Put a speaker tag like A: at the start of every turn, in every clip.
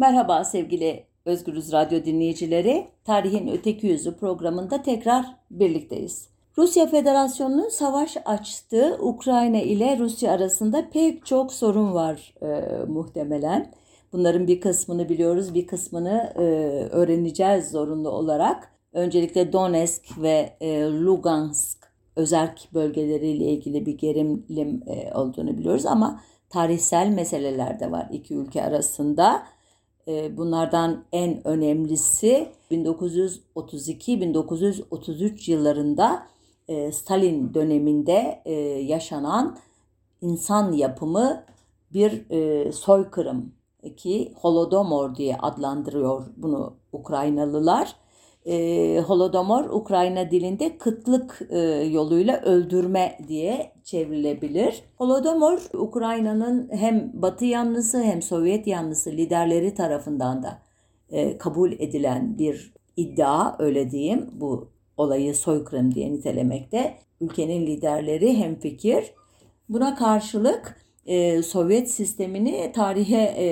A: Merhaba sevgili Özgürüz Radyo dinleyicileri. Tarihin Öteki Yüzü programında tekrar birlikteyiz. Rusya Federasyonu'nun savaş açtığı Ukrayna ile Rusya arasında pek çok sorun var e, muhtemelen. Bunların bir kısmını biliyoruz, bir kısmını e, öğreneceğiz zorunlu olarak. Öncelikle Donetsk ve e, Lugansk özerk bölgeleriyle ilgili bir gerilim e, olduğunu biliyoruz ama tarihsel meseleler de var iki ülke arasında. E, bunlardan en önemlisi 1932-1933 yıllarında e, Stalin döneminde e, yaşanan insan yapımı bir e, soykırım ki Holodomor diye adlandırıyor bunu Ukraynalılar. E, Holodomor Ukrayna dilinde kıtlık e, yoluyla öldürme diye çevrilebilir. Holodomor Ukrayna'nın hem Batı yanlısı hem Sovyet yanlısı liderleri tarafından da e, kabul edilen bir iddia öyle diyeyim. Bu olayı soykırım diye nitelemekte. Ülkenin liderleri hem fikir. Buna karşılık e, Sovyet sistemini tarihe e,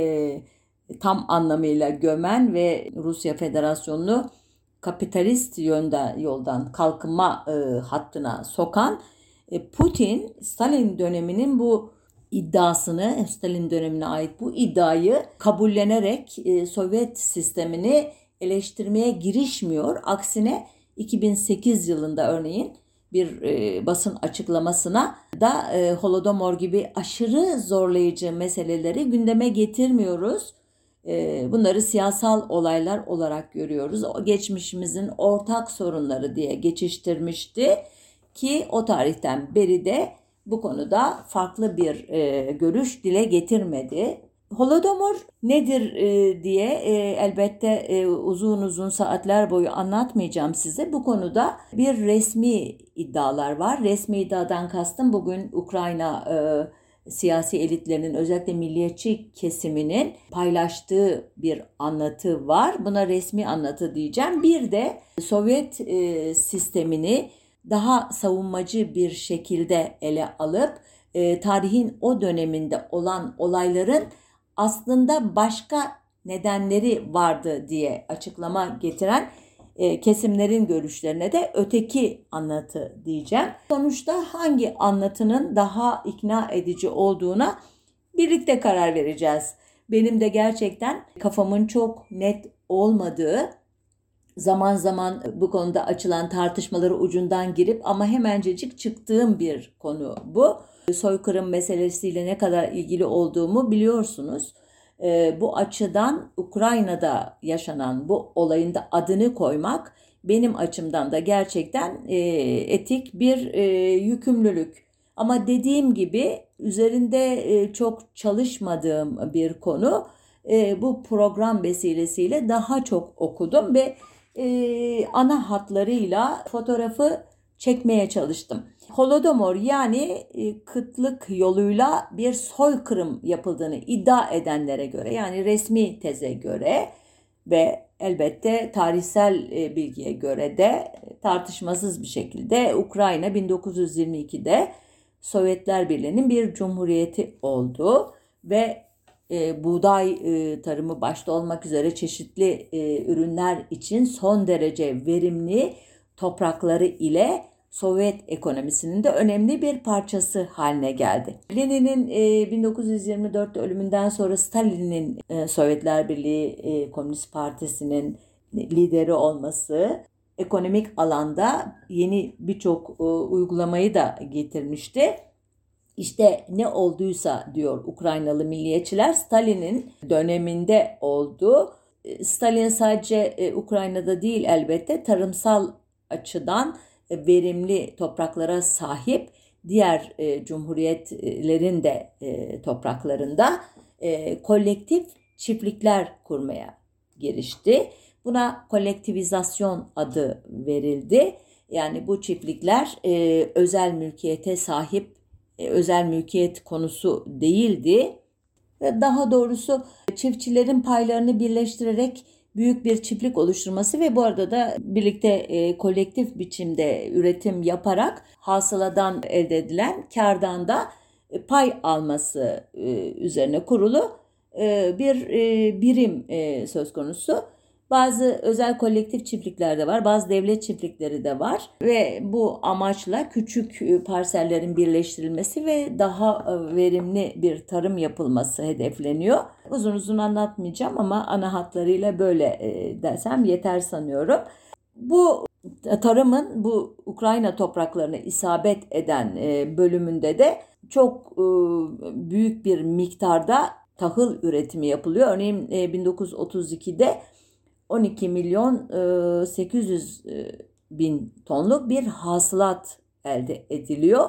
A: tam anlamıyla gömen ve Rusya Federasyonu'nu kapitalist yönde yoldan kalkınma e, hattına sokan e, Putin Stalin döneminin bu iddiasını Stalin dönemine ait bu iddiayı kabullenerek e, Sovyet sistemini eleştirmeye girişmiyor. Aksine 2008 yılında örneğin bir e, basın açıklamasına da e, Holodomor gibi aşırı zorlayıcı meseleleri gündeme getirmiyoruz. Bunları siyasal olaylar olarak görüyoruz. O geçmişimizin ortak sorunları diye geçiştirmişti ki o tarihten beri de bu konuda farklı bir e, görüş dile getirmedi. Holodomor nedir e, diye e, elbette e, uzun uzun saatler boyu anlatmayacağım size. Bu konuda bir resmi iddialar var. Resmi iddiadan kastım bugün Ukrayna e, siyasi elitlerinin özellikle milliyetçi kesiminin paylaştığı bir anlatı var. Buna resmi anlatı diyeceğim. Bir de Sovyet e, sistemini daha savunmacı bir şekilde ele alıp e, tarihin o döneminde olan olayların aslında başka nedenleri vardı diye açıklama getiren e, kesimlerin görüşlerine de öteki anlatı diyeceğim. Sonuçta hangi anlatının daha ikna edici olduğuna birlikte karar vereceğiz. Benim de gerçekten kafamın çok net olmadığı zaman zaman bu konuda açılan tartışmaları ucundan girip ama hemencecik çıktığım bir konu bu. Soykırım meselesiyle ne kadar ilgili olduğumu biliyorsunuz. E, bu açıdan Ukrayna'da yaşanan bu olayın da adını koymak benim açımdan da gerçekten e, etik bir e, yükümlülük. Ama dediğim gibi üzerinde e, çok çalışmadığım bir konu. E, bu program vesilesiyle daha çok okudum ve e, ana hatlarıyla fotoğrafı çekmeye çalıştım. Holodomor yani e, kıtlık yoluyla bir soykırım yapıldığını iddia edenlere göre yani resmi teze göre ve elbette tarihsel e, bilgiye göre de tartışmasız bir şekilde Ukrayna 1922'de Sovyetler Birliği'nin bir cumhuriyeti oldu ve e, buğday e, tarımı başta olmak üzere çeşitli e, ürünler için son derece verimli toprakları ile Sovyet ekonomisinin de önemli bir parçası haline geldi. Lenin'in e, 1924 ölümünden sonra Stalin'in e, Sovyetler Birliği e, Komünist Partisi'nin lideri olması ekonomik alanda yeni birçok e, uygulamayı da getirmişti. İşte ne olduysa diyor Ukraynalı milliyetçiler Stalin'in döneminde oldu. E, Stalin sadece e, Ukrayna'da değil elbette tarımsal açıdan verimli topraklara sahip diğer e, cumhuriyetlerin de e, topraklarında e, kolektif çiftlikler kurmaya girişti. Buna kolektivizasyon adı verildi. Yani bu çiftlikler e, özel mülkiyete sahip e, özel mülkiyet konusu değildi. Daha doğrusu çiftçilerin paylarını birleştirerek büyük bir çiftlik oluşturması ve bu arada da birlikte e, kolektif biçimde üretim yaparak hasıladan elde edilen kardan da e, pay alması e, üzerine kurulu e, bir e, birim e, söz konusu. Bazı özel kolektif çiftlikler de var, bazı devlet çiftlikleri de var ve bu amaçla küçük e, parsellerin birleştirilmesi ve daha e, verimli bir tarım yapılması hedefleniyor. Uzun uzun anlatmayacağım ama ana hatlarıyla böyle e, desem yeter sanıyorum. Bu tarımın bu Ukrayna topraklarına isabet eden bölümünde de çok büyük bir miktarda tahıl üretimi yapılıyor. Örneğin 1932'de 12 milyon 800 e, e, bin tonluk bir hasılat elde ediliyor.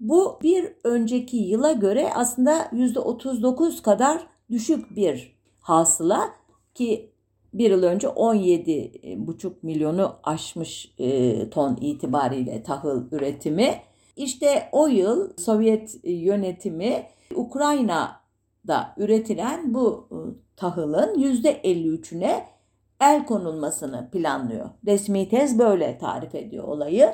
A: Bu bir önceki yıla göre aslında %39 kadar düşük bir hasıla ki bir yıl önce 17,5 milyonu aşmış e, ton itibariyle tahıl üretimi. İşte o yıl Sovyet yönetimi Ukrayna'da üretilen bu tahılın %53'üne el konulmasını planlıyor. Resmi tez böyle tarif ediyor olayı.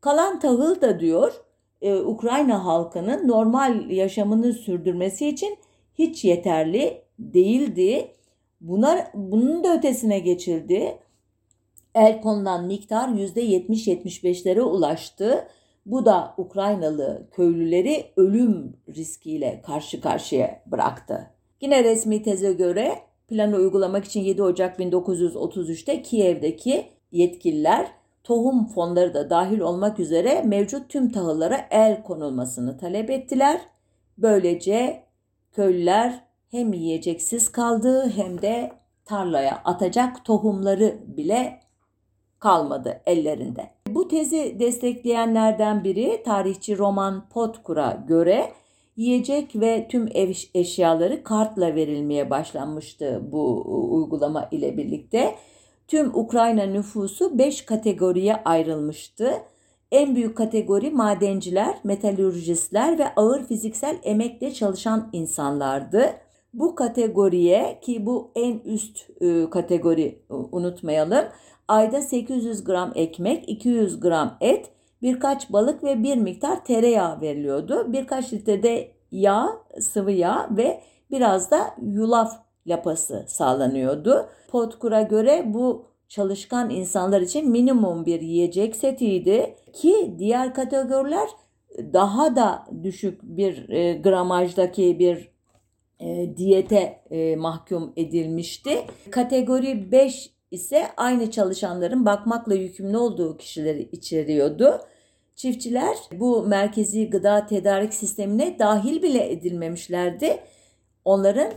A: Kalan tahıl da diyor e, Ukrayna halkının normal yaşamını sürdürmesi için hiç yeterli değildi. Buna, bunun da ötesine geçildi. El konulan miktar %70-75'lere ulaştı. Bu da Ukraynalı köylüleri ölüm riskiyle karşı karşıya bıraktı. Yine resmi teze göre planı uygulamak için 7 Ocak 1933'te Kiev'deki yetkililer tohum fonları da dahil olmak üzere mevcut tüm tahıllara el konulmasını talep ettiler. Böylece köylüler hem yiyeceksiz kaldı hem de tarlaya atacak tohumları bile kalmadı ellerinde. Bu tezi destekleyenlerden biri tarihçi Roman Potkur'a göre Yiyecek ve tüm ev eşyaları kartla verilmeye başlanmıştı bu uygulama ile birlikte. Tüm Ukrayna nüfusu 5 kategoriye ayrılmıştı. En büyük kategori madenciler, metalürjistler ve ağır fiziksel emekle çalışan insanlardı. Bu kategoriye ki bu en üst e, kategori unutmayalım. Ayda 800 gram ekmek, 200 gram et, birkaç balık ve bir miktar tereyağı veriliyordu. Birkaç litrede yağ, sıvı yağ ve biraz da yulaf lapası sağlanıyordu. Potkur'a göre bu çalışkan insanlar için minimum bir yiyecek setiydi ki diğer kategoriler daha da düşük bir e, gramajdaki bir e, diyete e, mahkum edilmişti. Kategori 5 ise aynı çalışanların bakmakla yükümlü olduğu kişileri içeriyordu. Çiftçiler bu merkezi gıda tedarik sistemine dahil bile edilmemişlerdi. Onların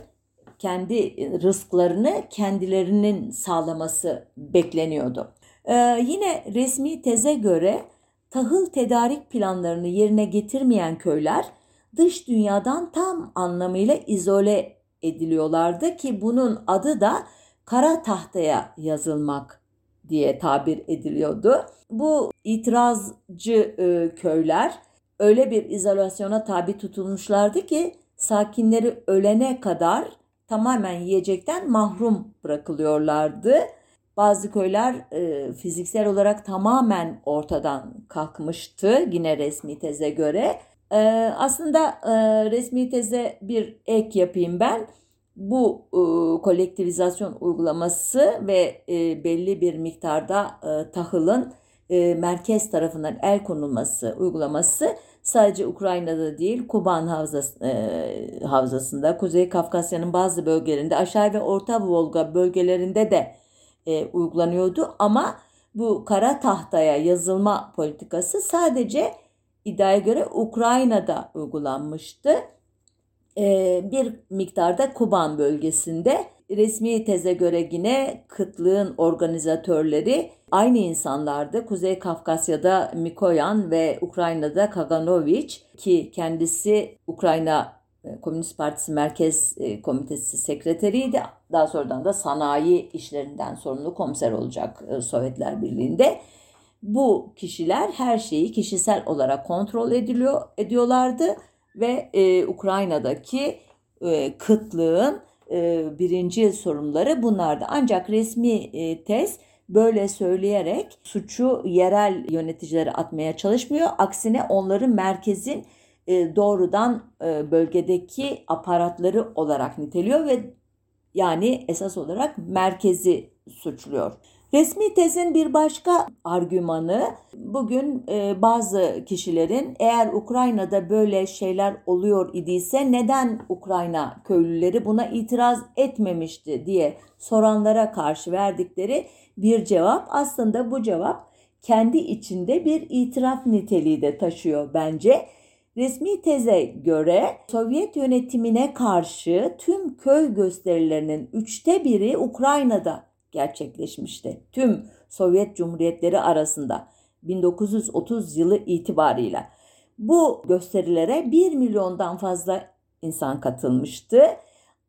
A: kendi rızklarını kendilerinin sağlaması bekleniyordu. Ee, yine resmi teze göre tahıl tedarik planlarını yerine getirmeyen köyler dış dünyadan tam anlamıyla izole ediliyorlardı ki bunun adı da kara tahtaya yazılmak diye tabir ediliyordu. Bu itirazcı e, köyler öyle bir izolasyona tabi tutulmuşlardı ki sakinleri ölene kadar tamamen yiyecekten mahrum bırakılıyorlardı. Bazı köyler e, fiziksel olarak tamamen ortadan kalkmıştı yine resmi teze göre. E, aslında e, resmi teze bir ek yapayım ben bu e, kolektivizasyon uygulaması ve e, belli bir miktarda e, tahılın e, merkez tarafından el konulması uygulaması sadece Ukrayna'da değil Kuban havzası, e, havzasında, Kuzey Kafkasya'nın bazı bölgelerinde, aşağı ve Orta Volga bölgelerinde de e, uygulanıyordu. Ama bu kara tahtaya yazılma politikası sadece iddiaya göre Ukrayna'da uygulanmıştı. E, bir miktarda Kuban bölgesinde resmi teze göre yine kıtlığın organizatörleri aynı insanlardı. Kuzey Kafkasya'da Mikoyan ve Ukrayna'da Kaganoviç ki kendisi Ukrayna e, Komünist Partisi Merkez e, Komitesi sekreteriydi. Daha sonradan da sanayi işlerinden sorumlu komiser olacak e, Sovyetler Birliği'nde. Bu kişiler her şeyi kişisel olarak kontrol ediliyor ediyorlardı ve e, Ukrayna'daki e, kıtlığın e, birinci sorunları bunlardı. Ancak resmi e, tez böyle söyleyerek suçu yerel yöneticilere atmaya çalışmıyor. Aksine onları merkezin e, doğrudan e, bölgedeki aparatları olarak niteliyor ve yani esas olarak merkezi suçluyor. Resmi tezin bir başka argümanı bugün e, bazı kişilerin eğer Ukrayna'da böyle şeyler oluyor idiyse neden Ukrayna köylüleri buna itiraz etmemişti diye soranlara karşı verdikleri bir cevap. Aslında bu cevap kendi içinde bir itiraf niteliği de taşıyor bence. Resmi teze göre Sovyet yönetimine karşı tüm köy gösterilerinin üçte biri Ukrayna'da gerçekleşmişti. Tüm Sovyet Cumhuriyetleri arasında 1930 yılı itibarıyla. Bu gösterilere 1 milyondan fazla insan katılmıştı.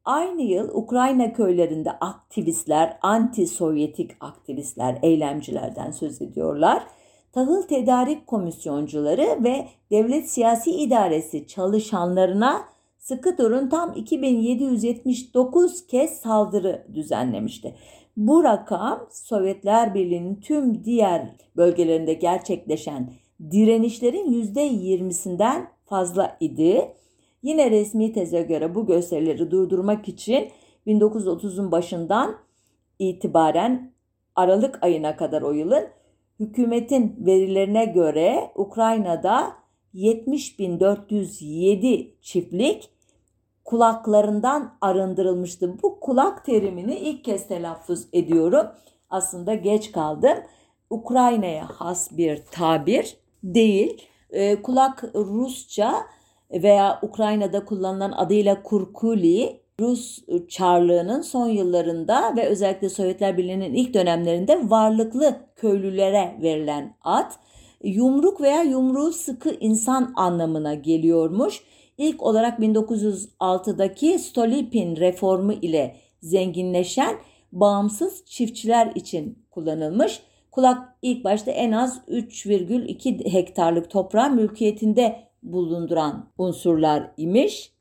A: Aynı yıl Ukrayna köylerinde aktivistler, anti-Sovyetik aktivistler, eylemcilerden söz ediyorlar. Tahıl Tedarik Komisyoncuları ve Devlet Siyasi İdaresi çalışanlarına sıkı durun tam 2779 kez saldırı düzenlemişti. Bu rakam Sovyetler Birliği'nin tüm diğer bölgelerinde gerçekleşen direnişlerin %20'sinden fazla idi. Yine resmi teze göre bu gösterileri durdurmak için 1930'un başından itibaren Aralık ayına kadar o yılın hükümetin verilerine göre Ukrayna'da 70.407 çiftlik kulaklarından arındırılmıştı. Bu kulak terimini ilk kez telaffuz ediyorum. Aslında geç kaldım. Ukrayna'ya has bir tabir değil. E, kulak Rusça veya Ukrayna'da kullanılan adıyla kurkuli Rus Çarlığı'nın son yıllarında ve özellikle Sovyetler Birliği'nin ilk dönemlerinde varlıklı köylülere verilen ad yumruk veya yumruğu sıkı insan anlamına geliyormuş. İlk olarak 1906'daki Stolypin reformu ile zenginleşen bağımsız çiftçiler için kullanılmış. Kulak ilk başta en az 3,2 hektarlık toprağın mülkiyetinde bulunduran unsurlar imiş.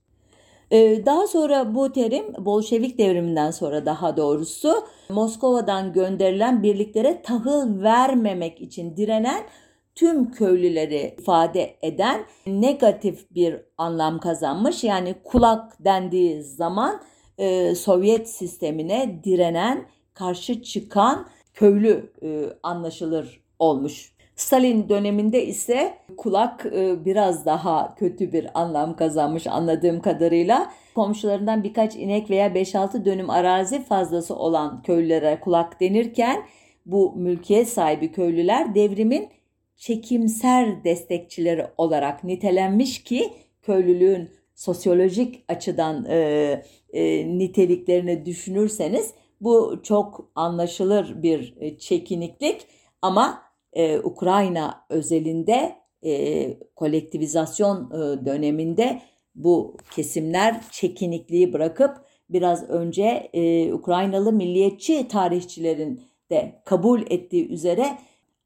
A: Ee, daha sonra bu terim Bolşevik devriminden sonra daha doğrusu Moskova'dan gönderilen birliklere tahıl vermemek için direnen tüm köylüleri ifade eden negatif bir anlam kazanmış. Yani kulak dendiği zaman e, Sovyet sistemine direnen, karşı çıkan köylü e, anlaşılır olmuş. Stalin döneminde ise kulak e, biraz daha kötü bir anlam kazanmış anladığım kadarıyla. Komşularından birkaç inek veya 5-6 dönüm arazi fazlası olan köylülere kulak denirken bu mülkiyet sahibi köylüler devrimin çekimser destekçileri olarak nitelenmiş ki köylülüğün sosyolojik açıdan e, e, niteliklerini düşünürseniz bu çok anlaşılır bir e, çekiniklik. Ama e, Ukrayna özelinde e, kolektivizasyon e, döneminde bu kesimler çekinikliği bırakıp biraz önce e, Ukraynalı milliyetçi tarihçilerin de kabul ettiği üzere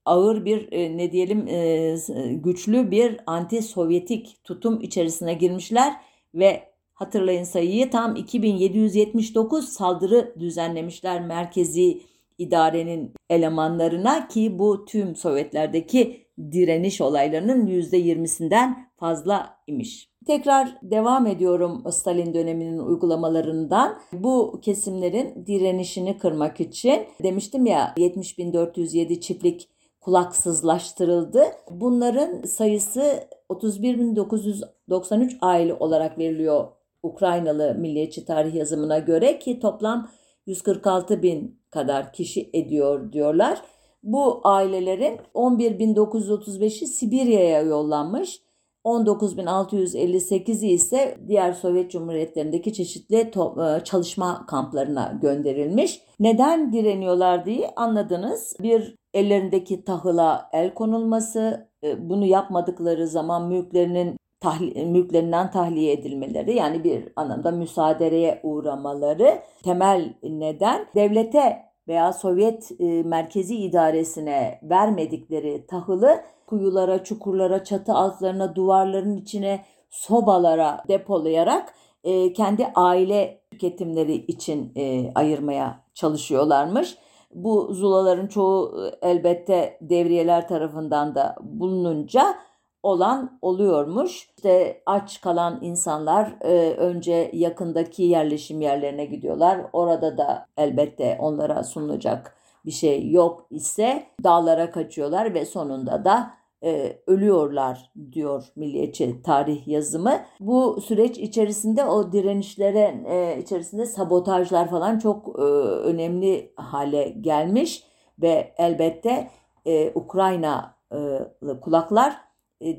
A: ağır bir e, ne diyelim e, güçlü bir anti-Sovyetik tutum içerisine girmişler ve hatırlayın sayıyı tam 2779 saldırı düzenlemişler merkezi idarenin elemanlarına ki bu tüm Sovyetlerdeki direniş olaylarının %20'sinden fazla imiş. Tekrar devam ediyorum Stalin döneminin uygulamalarından. Bu kesimlerin direnişini kırmak için demiştim ya 70.407 çiftlik kulaksızlaştırıldı. Bunların sayısı 31.993 aile olarak veriliyor Ukraynalı milliyetçi tarih yazımına göre ki toplam 146 bin kadar kişi ediyor diyorlar. Bu ailelerin 11.935'i Sibirya'ya yollanmış. 19.658'i ise diğer Sovyet Cumhuriyetlerindeki çeşitli e, çalışma kamplarına gönderilmiş. Neden direniyorlar diye anladınız. Bir ellerindeki tahıla el konulması, e, bunu yapmadıkları zaman mülklerinin tahli, mülklerinden tahliye edilmeleri yani bir anlamda müsaadereye uğramaları temel neden devlete veya Sovyet e, merkezi idaresine vermedikleri tahılı kuyulara, çukurlara, çatı altlarına, duvarların içine, sobalara depolayarak e, kendi aile tüketimleri için e, ayırmaya çalışıyorlarmış. Bu zulaların çoğu e, elbette devriyeler tarafından da bulununca olan oluyormuş. İşte aç kalan insanlar e, önce yakındaki yerleşim yerlerine gidiyorlar. Orada da elbette onlara sunulacak bir şey yok ise dağlara kaçıyorlar ve sonunda da e, ölüyorlar diyor milliyetçi tarih yazımı. Bu süreç içerisinde o direnişlere e, içerisinde sabotajlar falan çok e, önemli hale gelmiş ve elbette e, Ukraynalı kulaklar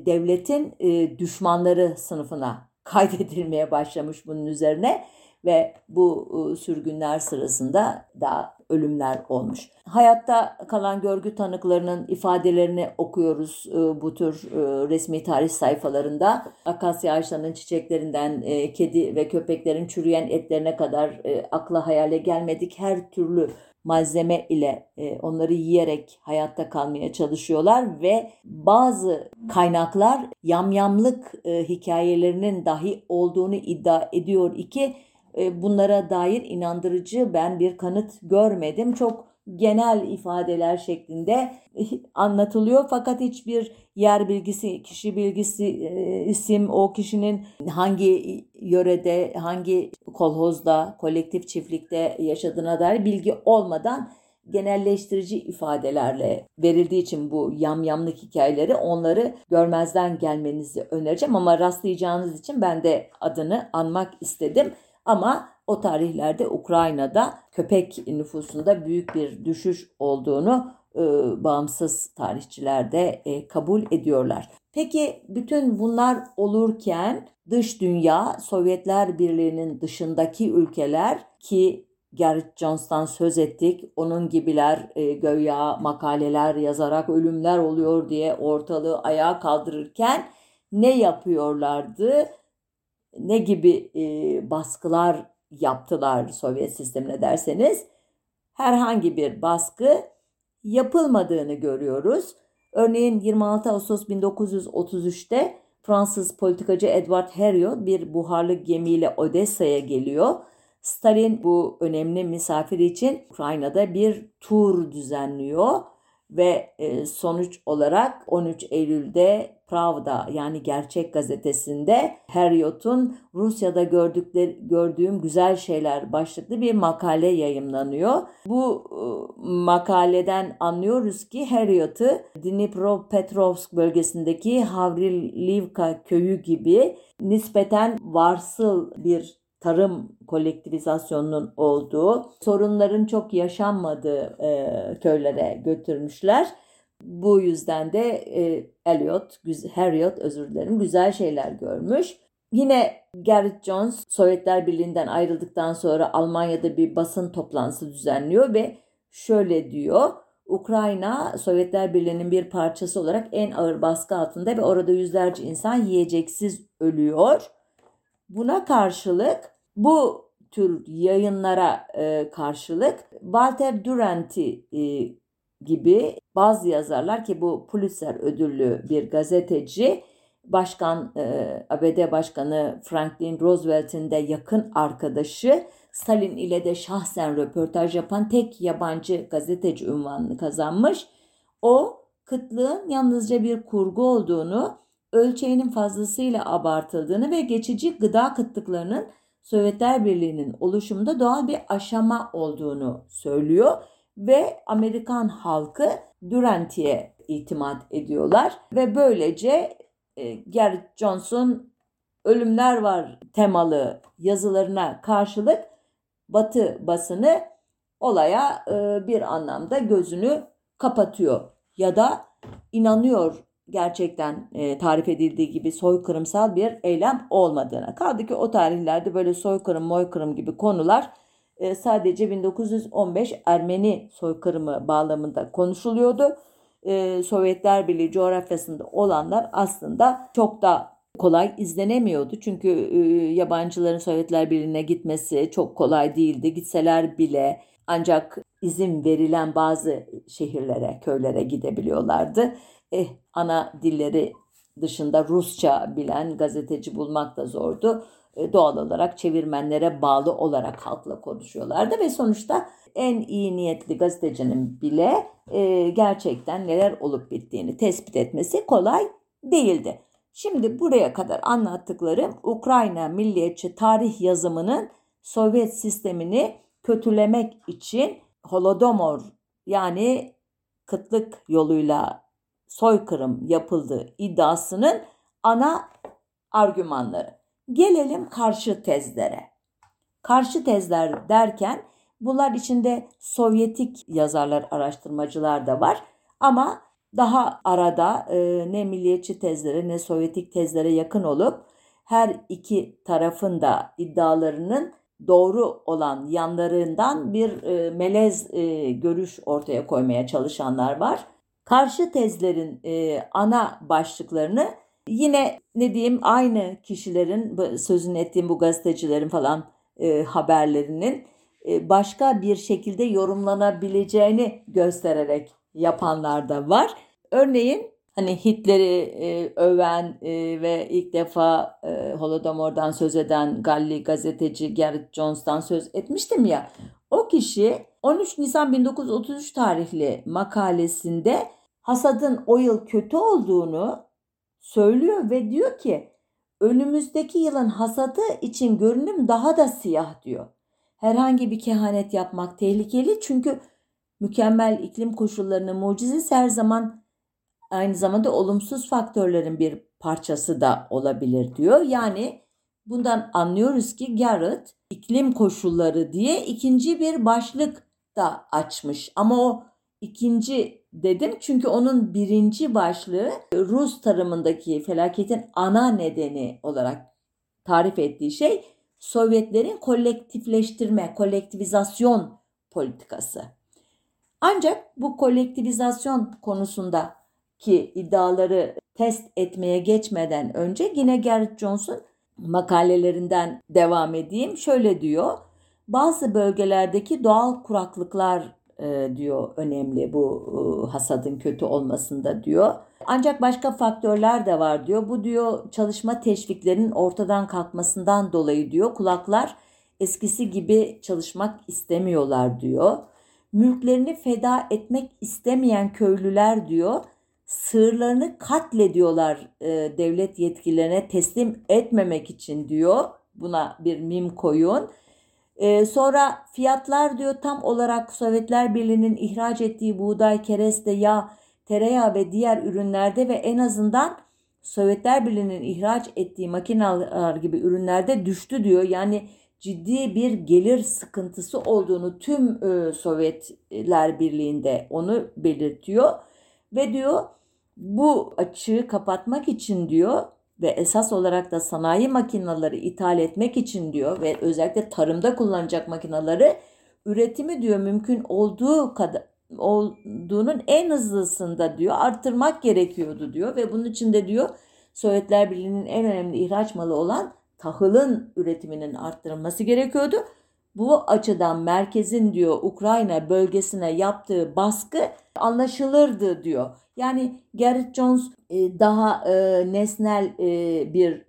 A: devletin e, düşmanları sınıfına kaydedilmeye başlamış bunun üzerine ve bu e, sürgünler sırasında da ölümler olmuş. Hayatta kalan görgü tanıklarının ifadelerini okuyoruz bu tür resmi tarih sayfalarında. Akasya ağaçlarının çiçeklerinden kedi ve köpeklerin çürüyen etlerine kadar akla hayale gelmedik her türlü malzeme ile e, onları yiyerek hayatta kalmaya çalışıyorlar ve bazı kaynaklar yamyamlık e, hikayelerinin dahi olduğunu iddia ediyor iki e, bunlara dair inandırıcı ben bir kanıt görmedim. Çok genel ifadeler şeklinde anlatılıyor fakat hiçbir yer bilgisi, kişi bilgisi, e, isim o kişinin hangi yörede, hangi kolhozda, kolektif çiftlikte yaşadığına dair bilgi olmadan genelleştirici ifadelerle verildiği için bu yamyamlık hikayeleri onları görmezden gelmenizi önereceğim ama rastlayacağınız için ben de adını anmak istedim. Ama o tarihlerde Ukrayna'da köpek nüfusunda büyük bir düşüş olduğunu e, bağımsız tarihçiler de e, kabul ediyorlar. Peki bütün bunlar olurken dış dünya Sovyetler Birliği'nin dışındaki ülkeler ki Gerrit Jones'tan söz ettik. Onun gibiler e, göya makaleler yazarak ölümler oluyor diye ortalığı ayağa kaldırırken ne yapıyorlardı? Ne gibi e, baskılar yaptılar Sovyet sistemine derseniz herhangi bir baskı yapılmadığını görüyoruz. Örneğin 26 Ağustos 1933'te Fransız politikacı Edward Herriot bir buharlı gemiyle Odessa'ya geliyor. Stalin bu önemli misafir için Ukrayna'da bir tur düzenliyor ve e, sonuç olarak 13 Eylül'de Pravda yani Gerçek gazetesinde Herriot'un Rusya'da gördükleri, gördüğüm güzel şeyler başlıklı bir makale yayımlanıyor. Bu e, makaleden anlıyoruz ki Herriot'u Dnipropetrovsk bölgesindeki Havrilivka köyü gibi nispeten varsıl bir tarım kolektivizasyonunun olduğu, sorunların çok yaşanmadığı e, köylere götürmüşler. Bu yüzden de e, Eliot, Harriot özür dilerim güzel şeyler görmüş. Yine Gerrit Jones Sovyetler Birliği'nden ayrıldıktan sonra Almanya'da bir basın toplantısı düzenliyor ve şöyle diyor. Ukrayna Sovyetler Birliği'nin bir parçası olarak en ağır baskı altında ve orada yüzlerce insan yiyeceksiz ölüyor. Buna karşılık bu tür yayınlara e, karşılık Walter Duranty e, gibi bazı yazarlar ki bu Pulitzer ödüllü bir gazeteci Başkan e, ABD Başkanı Franklin Roosevelt'in de yakın arkadaşı Stalin ile de şahsen röportaj yapan tek yabancı gazeteci unvanını kazanmış. O kıtlığın yalnızca bir kurgu olduğunu, ölçeğinin fazlasıyla abartıldığını ve geçici gıda kıtlıklarının Sovyetler Birliği'nin oluşumunda doğal bir aşama olduğunu söylüyor ve Amerikan halkı Duranty'e itimat ediyorlar ve böylece e, Gerrit Johnson ölümler var temalı yazılarına karşılık Batı basını olaya e, bir anlamda gözünü kapatıyor ya da inanıyor gerçekten e, tarif edildiği gibi soykırımsal bir eylem olmadığına. Kaldı ki o tarihlerde böyle soykırım, moykırım gibi konular e, sadece 1915 Ermeni soykırımı bağlamında konuşuluyordu. E, Sovyetler Birliği coğrafyasında olanlar aslında çok da kolay izlenemiyordu. Çünkü e, yabancıların Sovyetler Birliği'ne gitmesi çok kolay değildi. Gitseler bile ancak izin verilen bazı şehirlere, köylere gidebiliyorlardı. Eh, ana dilleri dışında Rusça bilen gazeteci bulmak da zordu. E, doğal olarak çevirmenlere bağlı olarak halkla konuşuyorlardı ve sonuçta en iyi niyetli gazetecinin bile e, gerçekten neler olup bittiğini tespit etmesi kolay değildi. Şimdi buraya kadar anlattıklarım Ukrayna milliyetçi tarih yazımının Sovyet sistemini kötülemek için Holodomor yani kıtlık yoluyla soykırım yapıldığı iddiasının ana argümanları. Gelelim karşı tezlere. Karşı tezler derken bunlar içinde Sovyetik yazarlar, araştırmacılar da var. Ama daha arada e, ne milliyetçi tezlere ne Sovyetik tezlere yakın olup her iki tarafın da iddialarının doğru olan yanlarından bir e, melez e, görüş ortaya koymaya çalışanlar var. Karşı tezlerin e, ana başlıklarını yine ne diyeyim aynı kişilerin sözünü ettiğim bu gazetecilerin falan e, haberlerinin e, başka bir şekilde yorumlanabileceğini göstererek yapanlar da var. Örneğin hani Hitler'i e, öven e, ve ilk defa e, Holodomor'dan söz eden Galli gazeteci Garrett Jones'tan söz etmiştim ya. O kişi 13 Nisan 1933 tarihli makalesinde hasadın o yıl kötü olduğunu söylüyor ve diyor ki önümüzdeki yılın hasadı için görünüm daha da siyah diyor. Herhangi bir kehanet yapmak tehlikeli çünkü mükemmel iklim koşullarının mucizesi her zaman aynı zamanda olumsuz faktörlerin bir parçası da olabilir diyor. Yani bundan anlıyoruz ki Garrett iklim koşulları diye ikinci bir başlık da açmış. Ama o ikinci dedim çünkü onun birinci başlığı Rus tarımındaki felaketin ana nedeni olarak tarif ettiği şey Sovyetlerin kolektifleştirme, kolektivizasyon politikası. Ancak bu kolektivizasyon konusunda ki iddiaları test etmeye geçmeden önce yine Garrett Jones'un makalelerinden devam edeyim. Şöyle diyor. Bazı bölgelerdeki doğal kuraklıklar e, diyor önemli bu e, hasadın kötü olmasında diyor. Ancak başka faktörler de var diyor. Bu diyor çalışma teşviklerinin ortadan kalkmasından dolayı diyor kulaklar eskisi gibi çalışmak istemiyorlar diyor. Mülklerini feda etmek istemeyen köylüler diyor sığırlarını katlediyorlar e, devlet yetkililerine teslim etmemek için diyor. Buna bir mim koyun. E, sonra fiyatlar diyor tam olarak Sovyetler Birliği'nin ihraç ettiği buğday, kereste, yağ, tereyağı ve diğer ürünlerde ve en azından Sovyetler Birliği'nin ihraç ettiği makineler gibi ürünlerde düştü diyor. Yani ciddi bir gelir sıkıntısı olduğunu tüm e, Sovyetler Birliği'nde onu belirtiyor. Ve diyor bu açığı kapatmak için diyor ve esas olarak da sanayi makineleri ithal etmek için diyor ve özellikle tarımda kullanacak makineleri üretimi diyor mümkün olduğu kadar olduğunun en hızlısında diyor arttırmak gerekiyordu diyor ve bunun için de diyor Sovyetler Birliği'nin en önemli ihraç malı olan tahılın üretiminin arttırılması gerekiyordu. Bu açıdan merkezin diyor Ukrayna bölgesine yaptığı baskı anlaşılırdı diyor. Yani Garrett Jones e, daha e, nesnel e, bir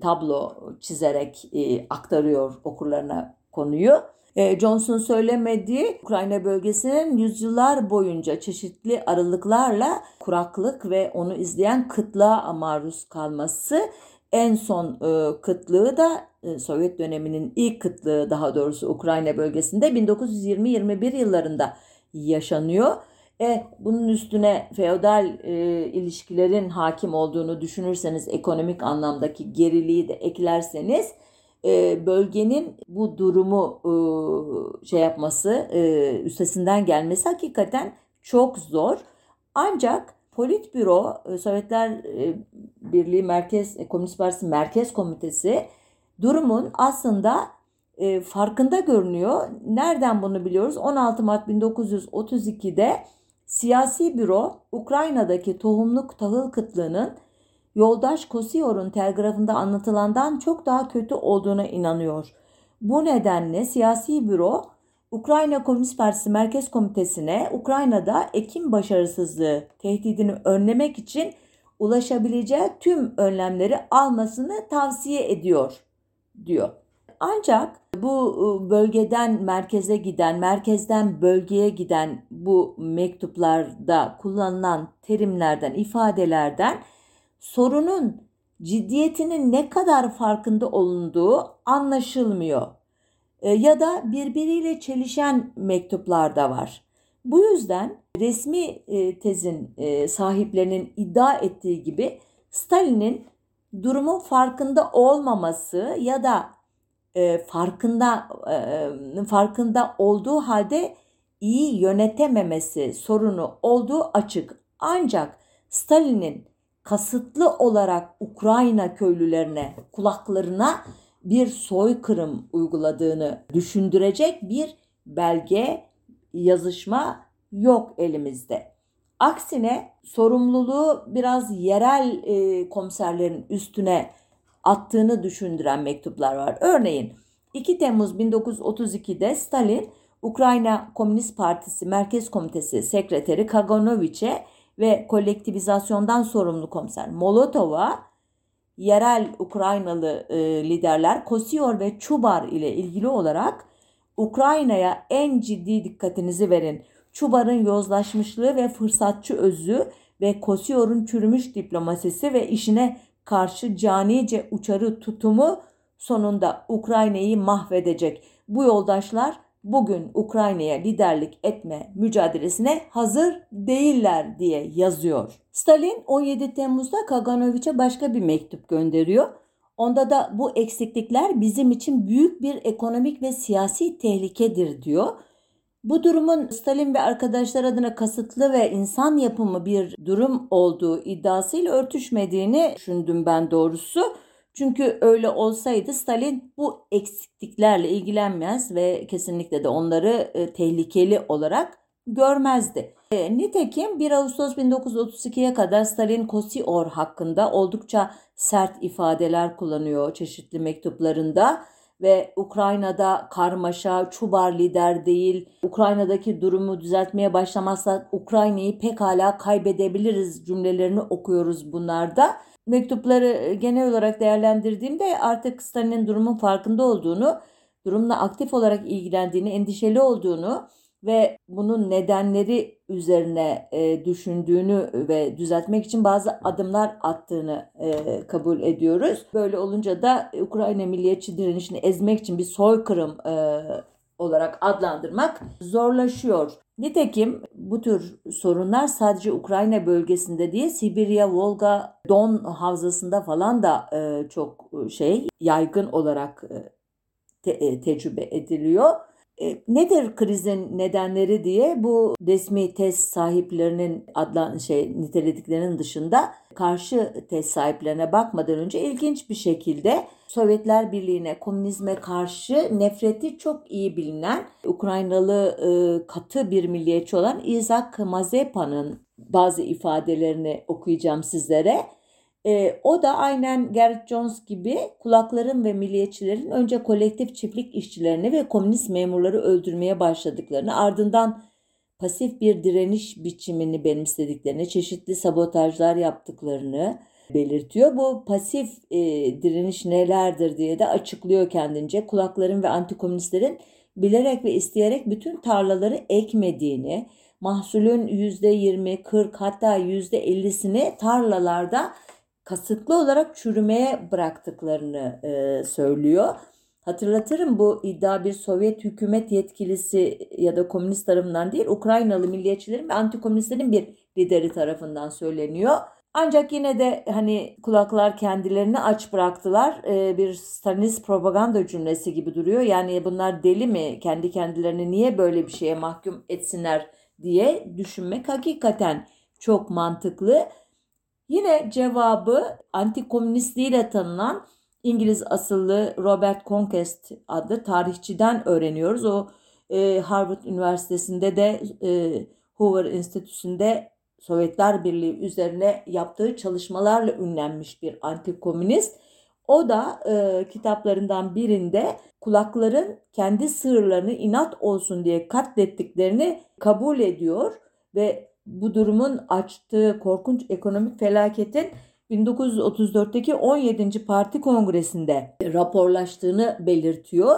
A: tablo çizerek aktarıyor okurlarına konuyu. Johnson söylemediği Ukrayna bölgesinin yüzyıllar boyunca çeşitli aralıklarla kuraklık ve onu izleyen kıtlığa maruz kalması en son kıtlığı da Sovyet döneminin ilk kıtlığı daha doğrusu Ukrayna bölgesinde 1920-21 yıllarında yaşanıyor. E bunun üstüne feodal e, ilişkilerin hakim olduğunu düşünürseniz ekonomik anlamdaki geriliği de eklerseniz e, bölgenin bu durumu e, şey yapması e, üstesinden gelmesi hakikaten çok zor. Ancak Politbüro e, Sovyetler e, Birliği Merkez e, Komünist Partisi Merkez Komitesi durumun aslında farkında görünüyor. Nereden bunu biliyoruz? 16 Mart 1932'de Siyasi büro Ukrayna'daki tohumluk tahıl kıtlığının yoldaş Kosiyor'un telgrafında anlatılandan çok daha kötü olduğuna inanıyor. Bu nedenle siyasi büro Ukrayna Komünist Partisi Merkez Komitesi'ne Ukrayna'da ekim başarısızlığı tehdidini önlemek için ulaşabileceği tüm önlemleri almasını tavsiye ediyor diyor. Ancak bu ıı, bölgeden merkeze giden, merkezden bölgeye giden bu mektuplarda kullanılan terimlerden, ifadelerden sorunun ciddiyetinin ne kadar farkında olunduğu anlaşılmıyor. E, ya da birbiriyle çelişen mektuplar da var. Bu yüzden resmi e, tezin e, sahiplerinin iddia ettiği gibi Stalin'in durumun farkında olmaması ya da farkında farkında olduğu halde iyi yönetememesi sorunu olduğu açık. Ancak Stalin'in kasıtlı olarak Ukrayna köylülerine, kulaklarına bir soykırım uyguladığını düşündürecek bir belge, yazışma yok elimizde. Aksine sorumluluğu biraz yerel e, komiserlerin üstüne attığını düşündüren mektuplar var. Örneğin 2 Temmuz 1932'de Stalin Ukrayna Komünist Partisi Merkez Komitesi Sekreteri Kaganoviç'e ve kolektivizasyondan sorumlu komiser Molotov'a yerel Ukraynalı e, liderler Kosior ve Çubar ile ilgili olarak Ukrayna'ya en ciddi dikkatinizi verin. Çubar'ın yozlaşmışlığı ve fırsatçı özü ve Kosior'un çürümüş diplomasisi ve işine karşı canice uçarı tutumu sonunda Ukrayna'yı mahvedecek. Bu yoldaşlar bugün Ukrayna'ya liderlik etme mücadelesine hazır değiller diye yazıyor. Stalin 17 Temmuz'da Kaganoviç'e başka bir mektup gönderiyor. Onda da bu eksiklikler bizim için büyük bir ekonomik ve siyasi tehlikedir diyor. Bu durumun Stalin ve arkadaşlar adına kasıtlı ve insan yapımı bir durum olduğu iddiasıyla örtüşmediğini düşündüm ben doğrusu. Çünkü öyle olsaydı Stalin bu eksikliklerle ilgilenmez ve kesinlikle de onları e, tehlikeli olarak görmezdi. E, nitekim 1 Ağustos 1932'ye kadar Stalin Kosior hakkında oldukça sert ifadeler kullanıyor çeşitli mektuplarında ve Ukrayna'da karmaşa, Çubar lider değil, Ukrayna'daki durumu düzeltmeye başlamazsa Ukrayna'yı pekala kaybedebiliriz cümlelerini okuyoruz bunlarda. Mektupları e, genel olarak değerlendirdiğimde artık Stalin'in durumun farkında olduğunu, durumla aktif olarak ilgilendiğini, endişeli olduğunu ve bunun nedenleri üzerine e, düşündüğünü ve düzeltmek için bazı adımlar attığını e, kabul ediyoruz. Böyle olunca da Ukrayna milliyetçi direnişini ezmek için bir soykırım e, olarak adlandırmak zorlaşıyor. Nitekim bu tür sorunlar sadece Ukrayna bölgesinde değil Sibirya, Volga, Don havzasında falan da e, çok e, şey yaygın olarak e, te, e, tecrübe ediliyor. E, nedir krizin nedenleri diye bu resmi test sahiplerinin adlan şey nitelediklerinin dışında karşı test sahiplerine bakmadan önce ilginç bir şekilde Sovyetler Birliği'ne, komünizme karşı nefreti çok iyi bilinen Ukraynalı e, katı bir milliyetçi olan Isaac Mazepa'nın bazı ifadelerini okuyacağım sizlere. E, o da aynen Garrett Jones gibi kulakların ve milliyetçilerin önce kolektif çiftlik işçilerini ve komünist memurları öldürmeye başladıklarını ardından pasif bir direniş biçimini benimsediklerini, çeşitli sabotajlar yaptıklarını belirtiyor. Bu pasif e, direniş nelerdir diye de açıklıyor kendince. Kulakların ve antikomünistlerin bilerek ve isteyerek bütün tarlaları ekmediğini, mahsulün %20, 40 hatta %50'sini tarlalarda kasıtlı olarak çürümeye bıraktıklarını e, söylüyor. Hatırlatırım bu iddia bir Sovyet hükümet yetkilisi ya da komünist tarafından değil Ukraynalı milliyetçilerin ve antikomünistlerin bir lideri tarafından söyleniyor. Ancak yine de hani kulaklar kendilerini aç bıraktılar. Ee, bir Stalinist propaganda cümlesi gibi duruyor. Yani bunlar deli mi? Kendi kendilerini niye böyle bir şeye mahkum etsinler diye düşünmek hakikaten çok mantıklı. Yine cevabı antikomünistliğiyle tanınan İngiliz asıllı Robert Conquest adlı tarihçiden öğreniyoruz. O e, Harvard Üniversitesi'nde de e, Hoover Enstitüsü'nde Sovyetler Birliği üzerine yaptığı çalışmalarla ünlenmiş bir antikomünist. O da e, kitaplarından birinde kulakların kendi sığırlarını inat olsun diye katlettiklerini kabul ediyor ve bu durumun açtığı korkunç ekonomik felaketin 1934'teki 17. Parti Kongresi'nde raporlaştığını belirtiyor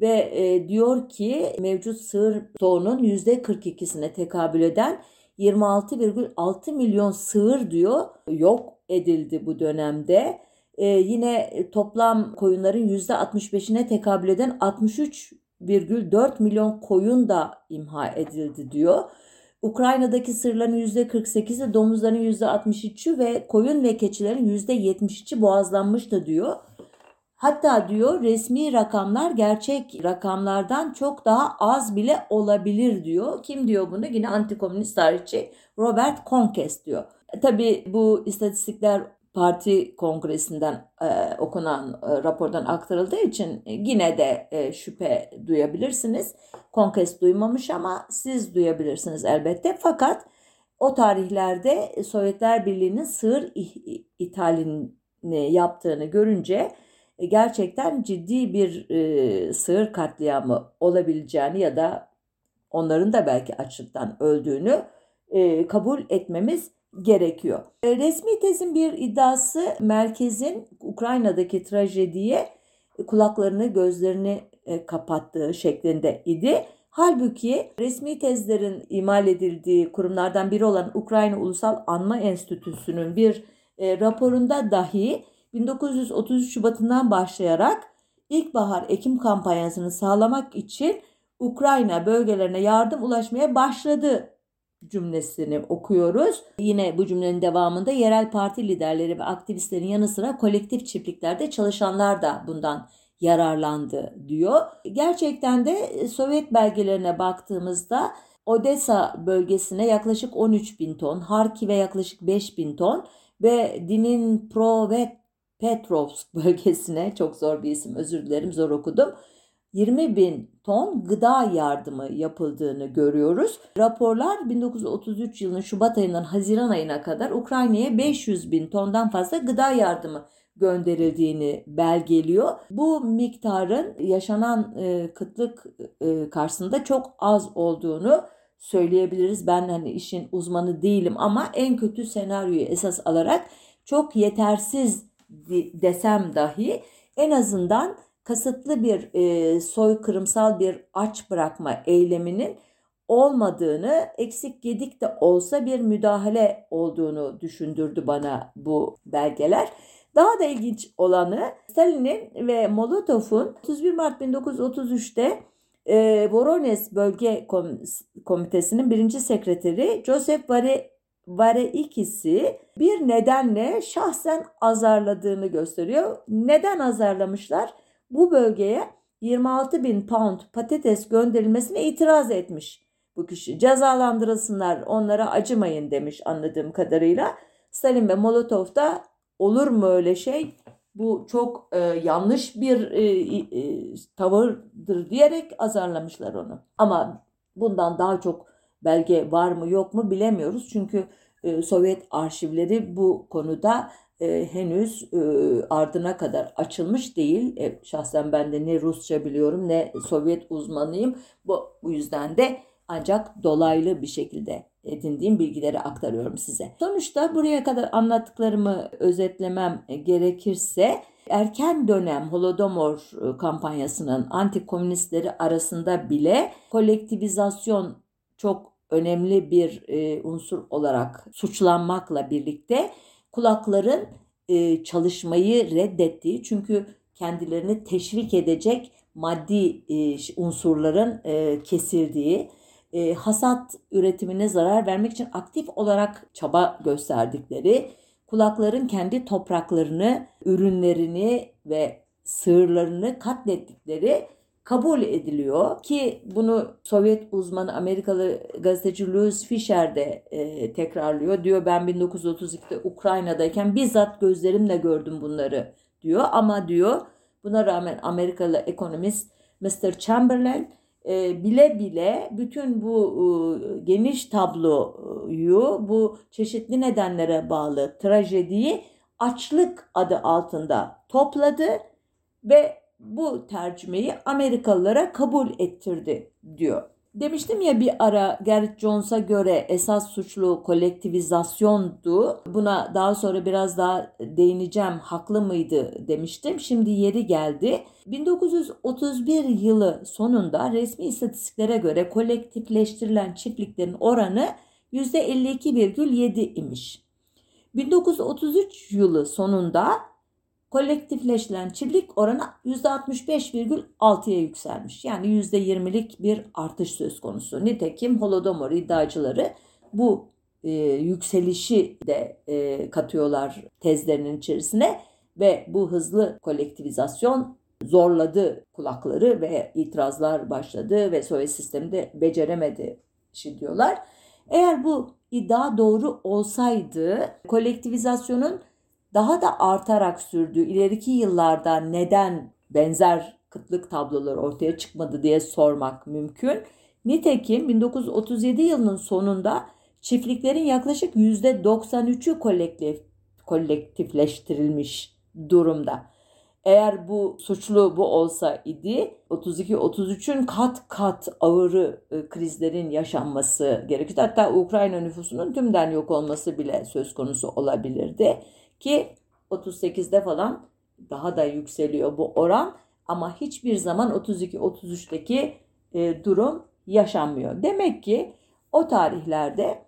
A: ve e, diyor ki mevcut sığır stoğunun %42'sine tekabül eden 26,6 milyon sığır diyor yok edildi bu dönemde. Ee, yine toplam koyunların %65'ine tekabül eden 63,4 milyon koyun da imha edildi diyor. Ukrayna'daki sırların %48'i, domuzların %63'ü ve koyun ve keçilerin %73'i boğazlanmıştı diyor. Hatta diyor resmi rakamlar gerçek rakamlardan çok daha az bile olabilir diyor. Kim diyor bunu? Yine antikomünist tarihçi Robert Conquest diyor. Tabii bu istatistikler parti kongresinden e, okunan e, rapordan aktarıldığı için yine de e, şüphe duyabilirsiniz. Conquest duymamış ama siz duyabilirsiniz elbette. Fakat o tarihlerde Sovyetler Birliği'nin sığır ithalini yaptığını görünce e, gerçekten ciddi bir e, sığır katliamı olabileceğini ya da onların da belki açlıktan öldüğünü e, kabul etmemiz gerekiyor. E, resmi tezin bir iddiası merkezin Ukrayna'daki trajediye kulaklarını gözlerini e, kapattığı şeklinde idi. Halbuki resmi tezlerin imal edildiği kurumlardan biri olan Ukrayna Ulusal Anma Enstitüsü'nün bir e, raporunda dahi 1933 Şubat'ından başlayarak ilkbahar ekim kampanyasını sağlamak için Ukrayna bölgelerine yardım ulaşmaya başladı cümlesini okuyoruz. Yine bu cümlenin devamında yerel parti liderleri ve aktivistlerin yanı sıra kolektif çiftliklerde çalışanlar da bundan yararlandı diyor. Gerçekten de Sovyet belgelerine baktığımızda Odessa bölgesine yaklaşık 13 bin ton, Harkiv'e yaklaşık 5 bin ton ve Dinin Pro ve Petrovsk bölgesine çok zor bir isim özür dilerim zor okudum. 20 bin ton gıda yardımı yapıldığını görüyoruz. Raporlar 1933 yılının Şubat ayından Haziran ayına kadar Ukrayna'ya 500 bin tondan fazla gıda yardımı gönderildiğini belgeliyor. Bu miktarın yaşanan e, kıtlık e, karşısında çok az olduğunu söyleyebiliriz. Ben hani işin uzmanı değilim ama en kötü senaryoyu esas alarak çok yetersiz desem dahi en azından kasıtlı bir e, soykırımsal bir aç bırakma eyleminin olmadığını, eksik gedik de olsa bir müdahale olduğunu düşündürdü bana bu belgeler. Daha da ilginç olanı Stalin'in ve Molotov'un 31 Mart 1933'te e, Voronezh Bölge Komitesi'nin birinci sekreteri Joseph Vare Vare ikisi bir nedenle şahsen azarladığını gösteriyor. Neden azarlamışlar? Bu bölgeye 26 bin pound patates gönderilmesine itiraz etmiş bu kişi. Cezalandırılsınlar onlara acımayın demiş anladığım kadarıyla. Stalin ve Molotov da olur mu öyle şey? Bu çok e, yanlış bir e, e, tavırdır diyerek azarlamışlar onu. Ama bundan daha çok belge var mı yok mu bilemiyoruz. Çünkü e, Sovyet arşivleri bu konuda e, henüz e, ardına kadar açılmış değil. E, şahsen ben de ne Rusça biliyorum ne Sovyet uzmanıyım. Bu, bu yüzden de ancak dolaylı bir şekilde edindiğim bilgileri aktarıyorum size. Sonuçta buraya kadar anlattıklarımı özetlemem gerekirse erken dönem Holodomor e, kampanyasının antikomünistleri arasında bile kolektivizasyon çok önemli bir e, unsur olarak suçlanmakla birlikte kulakların e, çalışmayı reddettiği çünkü kendilerini teşvik edecek maddi e, unsurların e, kesildiği, e, hasat üretimine zarar vermek için aktif olarak çaba gösterdikleri, kulakların kendi topraklarını, ürünlerini ve sığırlarını katlettikleri kabul ediliyor ki bunu Sovyet uzmanı Amerikalı gazeteci Louis Fisher de e, tekrarlıyor. Diyor ben 1932'de Ukrayna'dayken bizzat gözlerimle gördüm bunları diyor ama diyor buna rağmen Amerikalı ekonomist Mr. Chamberlain e, bile bile bütün bu e, geniş tabloyu bu çeşitli nedenlere bağlı trajediyi açlık adı altında topladı ve bu tercümeyi Amerikalılara kabul ettirdi diyor. Demiştim ya bir ara Gerrit Jones'a göre esas suçlu kolektivizasyondu. Buna daha sonra biraz daha değineceğim. Haklı mıydı demiştim. Şimdi yeri geldi. 1931 yılı sonunda resmi istatistiklere göre kolektifleştirilen çiftliklerin oranı %52,7 imiş. 1933 yılı sonunda kolektifleştirilen çiftlik oranı %65,6'ya yükselmiş. Yani %20'lik bir artış söz konusu. Nitekim Holodomor iddiacıları bu e, yükselişi de e, katıyorlar tezlerinin içerisine ve bu hızlı kolektivizasyon zorladı kulakları ve itirazlar başladı ve Sovyet sistemi de beceremedi şey diyorlar. Eğer bu iddia doğru olsaydı kolektivizasyonun daha da artarak sürdüğü ileriki yıllarda neden benzer kıtlık tabloları ortaya çıkmadı diye sormak mümkün. Nitekim 1937 yılının sonunda çiftliklerin yaklaşık %93'ü kolektif, kolektifleştirilmiş durumda. Eğer bu suçlu bu olsa idi 32-33'ün kat kat ağırı e, krizlerin yaşanması gerekirdi. Hatta Ukrayna nüfusunun tümden yok olması bile söz konusu olabilirdi. Ki 38'de falan daha da yükseliyor bu oran ama hiçbir zaman 32-33'teki e, durum yaşanmıyor. Demek ki o tarihlerde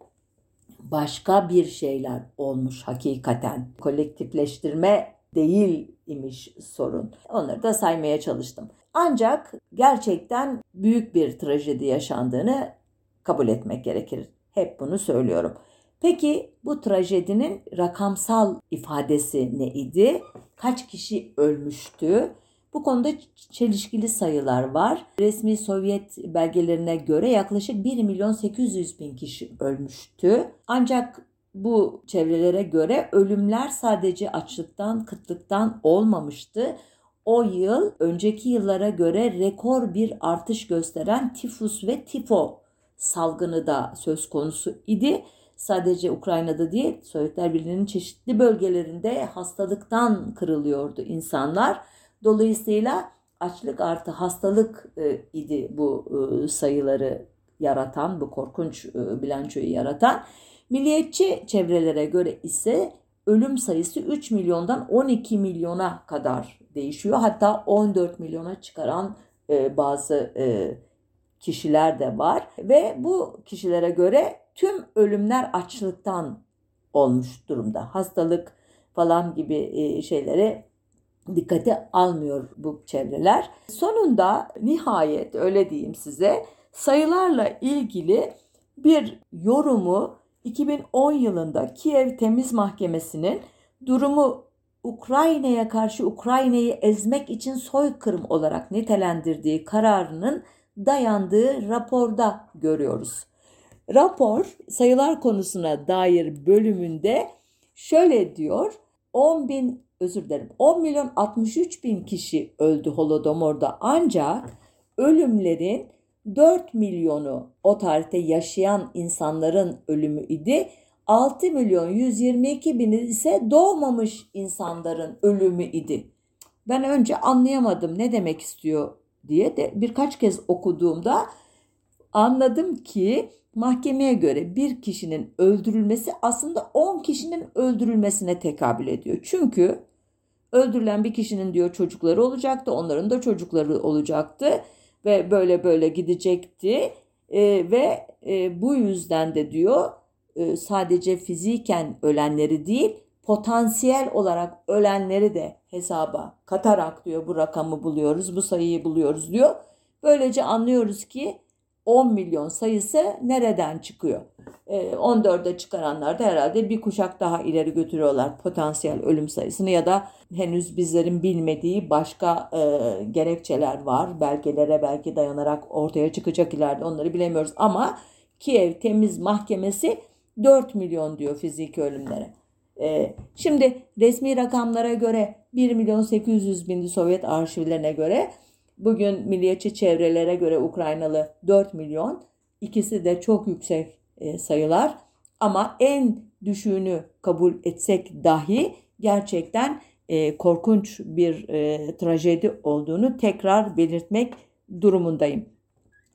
A: başka bir şeyler olmuş hakikaten. Kolektifleştirme değil imiş sorun. Onları da saymaya çalıştım. Ancak gerçekten büyük bir trajedi yaşandığını kabul etmek gerekir. Hep bunu söylüyorum. Peki bu trajedinin rakamsal ifadesi neydi? Kaç kişi ölmüştü? Bu konuda çelişkili sayılar var. Resmi Sovyet belgelerine göre yaklaşık 1 milyon 800 bin kişi ölmüştü. Ancak bu çevrelere göre ölümler sadece açlıktan, kıtlıktan olmamıştı. O yıl önceki yıllara göre rekor bir artış gösteren tifus ve tifo salgını da söz konusu idi. Sadece Ukrayna'da değil, Sovyetler Birliği'nin çeşitli bölgelerinde hastalıktan kırılıyordu insanlar. Dolayısıyla açlık artı hastalık e, idi bu e, sayıları yaratan, bu korkunç e, bilançoyu yaratan. Milliyetçi çevrelere göre ise ölüm sayısı 3 milyondan 12 milyona kadar değişiyor. Hatta 14 milyona çıkaran e, bazı e, kişiler de var ve bu kişilere göre tüm ölümler açlıktan olmuş durumda. Hastalık falan gibi e, şeyleri dikkate almıyor bu çevreler. Sonunda nihayet öyle diyeyim size sayılarla ilgili bir yorumu 2010 yılında Kiev Temiz Mahkemesi'nin durumu Ukrayna'ya karşı Ukrayna'yı ezmek için soykırım olarak nitelendirdiği kararının dayandığı raporda görüyoruz. Rapor sayılar konusuna dair bölümünde şöyle diyor. 10 bin özür dilerim 10 milyon 63 bin kişi öldü Holodomor'da ancak ölümlerin 4 milyonu o tarihte yaşayan insanların ölümü idi. 6 milyon 122 bini ise doğmamış insanların ölümü idi. Ben önce anlayamadım ne demek istiyor diye de birkaç kez okuduğumda anladım ki mahkemeye göre bir kişinin öldürülmesi aslında 10 kişinin öldürülmesine tekabül ediyor. Çünkü öldürülen bir kişinin diyor çocukları olacaktı, onların da çocukları olacaktı ve böyle böyle gidecekti e, ve e, bu yüzden de diyor e, sadece fiziken ölenleri değil potansiyel olarak ölenleri de hesaba katarak diyor bu rakamı buluyoruz, bu sayıyı buluyoruz diyor. Böylece anlıyoruz ki 10 milyon sayısı nereden çıkıyor? 14'e çıkaranlar da herhalde bir kuşak daha ileri götürüyorlar potansiyel ölüm sayısını ya da henüz bizlerin bilmediği başka e, gerekçeler var. Belgelere belki dayanarak ortaya çıkacak ileride onları bilemiyoruz ama Kiev Temiz Mahkemesi 4 milyon diyor fiziki ölümlere. E, şimdi resmi rakamlara göre 1 milyon 800 bin Sovyet arşivlerine göre. Bugün milliyetçi çevrelere göre Ukraynalı 4 milyon. İkisi de çok yüksek e, sayılar. Ama en düşüğünü kabul etsek dahi gerçekten e, korkunç bir e, trajedi olduğunu tekrar belirtmek durumundayım.